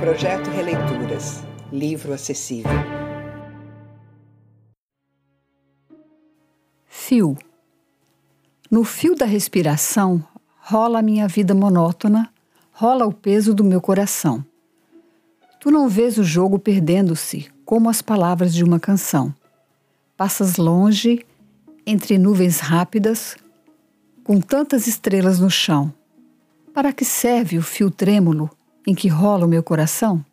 Projeto Releituras. Livro acessível. Fio. No fio da respiração rola a minha vida monótona, rola o peso do meu coração. Tu não vês o jogo perdendo-se, como as palavras de uma canção. Passas longe, entre nuvens rápidas, com tantas estrelas no chão. Para que serve o fio trêmulo em que rola o meu coração?